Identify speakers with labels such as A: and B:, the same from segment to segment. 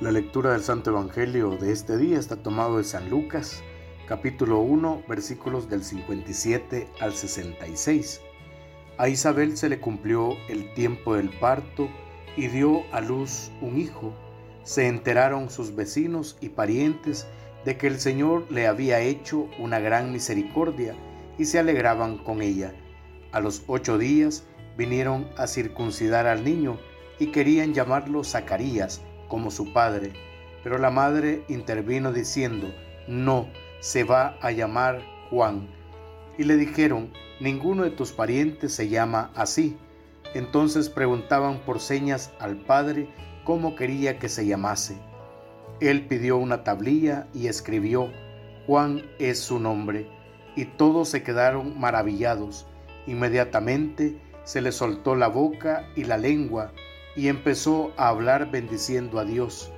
A: La lectura del Santo Evangelio de este día está tomado de San Lucas, capítulo 1, versículos del 57 al 66. A Isabel se le cumplió el tiempo del parto y dio a luz un hijo. Se enteraron sus vecinos y parientes de que el Señor le había hecho una gran misericordia y se alegraban con ella. A los ocho días vinieron a circuncidar al niño y querían llamarlo Zacarías como su padre. Pero la madre intervino diciendo, no, se va a llamar Juan. Y le dijeron, ninguno de tus parientes se llama así. Entonces preguntaban por señas al padre cómo quería que se llamase. Él pidió una tablilla y escribió, Juan es su nombre. Y todos se quedaron maravillados. Inmediatamente se le soltó la boca y la lengua y empezó a hablar bendiciendo a Dios.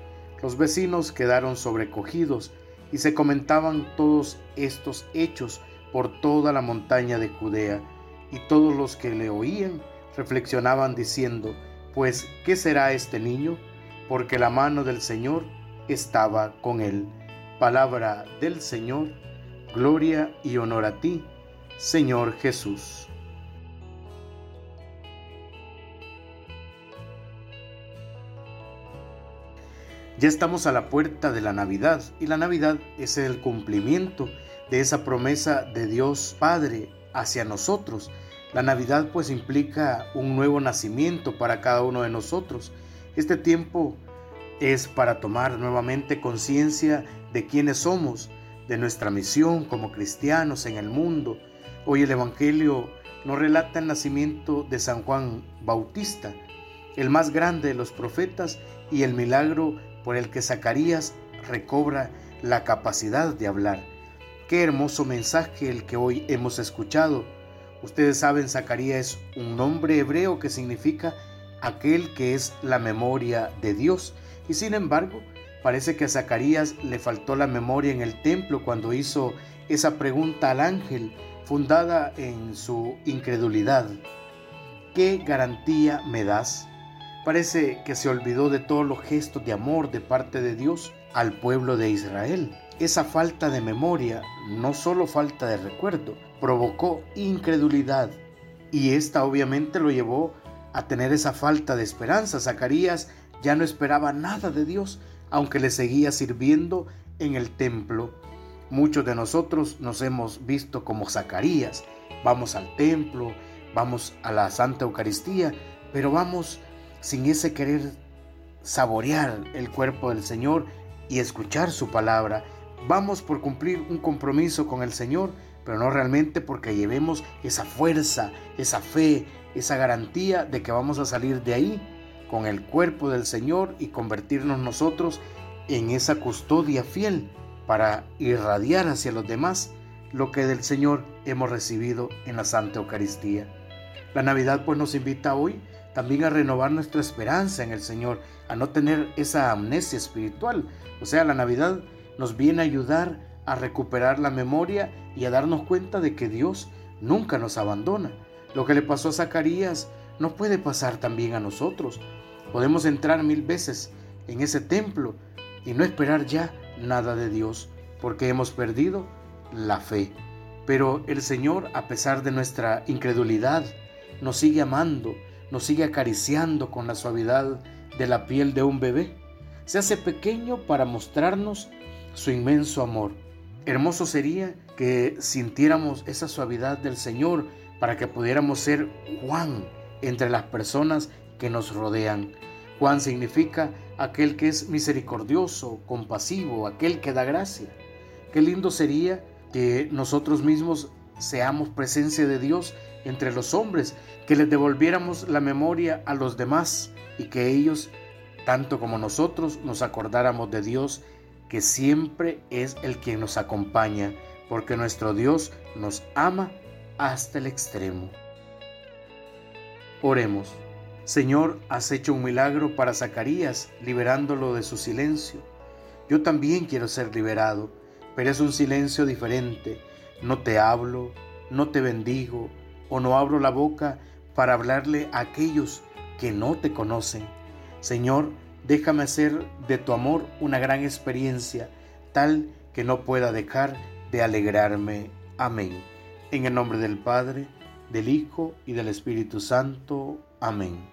A: Los vecinos quedaron sobrecogidos y se comentaban todos estos hechos por toda la montaña de Judea, y todos los que le oían reflexionaban diciendo, pues, ¿qué será este niño? Porque la mano del Señor estaba con él. Palabra del Señor, gloria y honor a ti, Señor Jesús. Ya estamos a la puerta de la Navidad y la Navidad es el cumplimiento de esa promesa de Dios Padre hacia nosotros. La Navidad pues implica un nuevo nacimiento para cada uno de nosotros. Este tiempo es para tomar nuevamente conciencia de quiénes somos, de nuestra misión como cristianos en el mundo. Hoy el Evangelio nos relata el nacimiento de San Juan Bautista, el más grande de los profetas y el milagro por el que Zacarías recobra la capacidad de hablar. Qué hermoso mensaje el que hoy hemos escuchado. Ustedes saben, Zacarías es un nombre hebreo que significa aquel que es la memoria de Dios. Y sin embargo, parece que a Zacarías le faltó la memoria en el templo cuando hizo esa pregunta al ángel fundada en su incredulidad. ¿Qué garantía me das? Parece que se olvidó de todos los gestos de amor de parte de Dios al pueblo de Israel. Esa falta de memoria, no solo falta de recuerdo, provocó incredulidad y esta obviamente lo llevó a tener esa falta de esperanza. Zacarías ya no esperaba nada de Dios, aunque le seguía sirviendo en el templo. Muchos de nosotros nos hemos visto como Zacarías. Vamos al templo, vamos a la Santa Eucaristía, pero vamos sin ese querer saborear el cuerpo del Señor y escuchar su palabra. Vamos por cumplir un compromiso con el Señor, pero no realmente porque llevemos esa fuerza, esa fe, esa garantía de que vamos a salir de ahí con el cuerpo del Señor y convertirnos nosotros en esa custodia fiel para irradiar hacia los demás lo que del Señor hemos recibido en la Santa Eucaristía. La Navidad pues nos invita hoy también a renovar nuestra esperanza en el Señor, a no tener esa amnesia espiritual. O sea, la Navidad nos viene a ayudar a recuperar la memoria y a darnos cuenta de que Dios nunca nos abandona. Lo que le pasó a Zacarías no puede pasar también a nosotros. Podemos entrar mil veces en ese templo y no esperar ya nada de Dios, porque hemos perdido la fe. Pero el Señor, a pesar de nuestra incredulidad, nos sigue amando nos sigue acariciando con la suavidad de la piel de un bebé. Se hace pequeño para mostrarnos su inmenso amor. Hermoso sería que sintiéramos esa suavidad del Señor para que pudiéramos ser Juan entre las personas que nos rodean. Juan significa aquel que es misericordioso, compasivo, aquel que da gracia. Qué lindo sería que nosotros mismos seamos presencia de Dios entre los hombres, que les devolviéramos la memoria a los demás y que ellos, tanto como nosotros, nos acordáramos de Dios, que siempre es el quien nos acompaña, porque nuestro Dios nos ama hasta el extremo. Oremos. Señor, has hecho un milagro para Zacarías, liberándolo de su silencio. Yo también quiero ser liberado, pero es un silencio diferente. No te hablo, no te bendigo, o no abro la boca para hablarle a aquellos que no te conocen. Señor, Déjame hacer de tu amor una gran experiencia, tal que no pueda dejar de alegrarme. Amén. En el nombre del Padre, del Hijo y del Espíritu Santo. Amén.